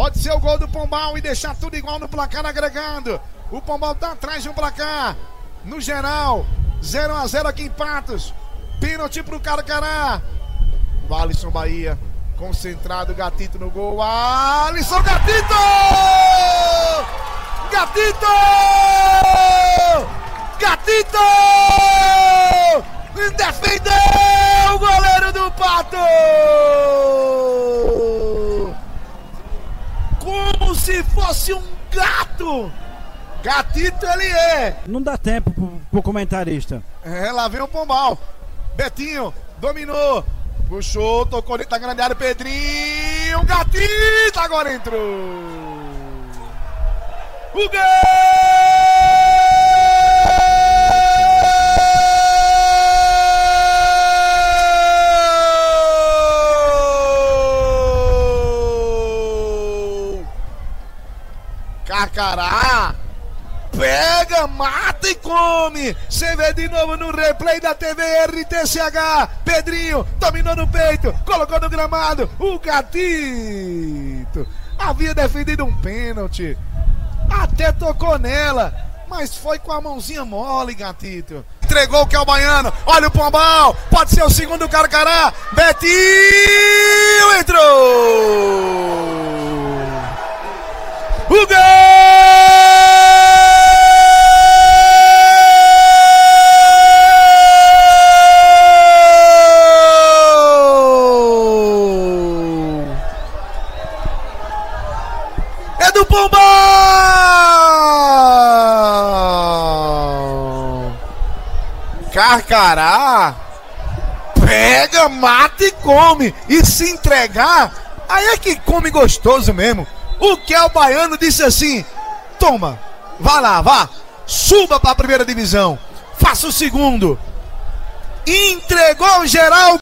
Pode ser o gol do Pombal e deixar tudo igual no placar agregando. O Pombal tá atrás de um placar. No geral, 0 a 0 aqui em Patos. Pênalti pro Carcará. Alisson Bahia. Concentrado, Gatito no gol. Alisson Gatito! Gatito! Gatito! Defendeu o goleiro do Pato! Se fosse um gato! Gatito ele é! Não dá tempo pro, pro comentarista. É, lá vem o Pombal. Betinho dominou. Puxou, tocou dentro da grande área. Pedrinho, gatito agora entrou. O gol! Carcará! Pega, mata e come! Você vê de novo no replay da TV RTCH. Pedrinho dominou no peito, colocou no gramado. O gatito havia defendido um pênalti. Até tocou nela, mas foi com a mãozinha mole, gatito. Entregou que é o baiano. Olha o pombal. Pode ser o segundo carcará. Betinho entrou. Do Pombal! Carcará pega, mata e come. E se entregar, aí é que come gostoso mesmo. O que é o baiano disse assim: toma, vá lá, vá, suba para a primeira divisão, faça o segundo. Entregou geral.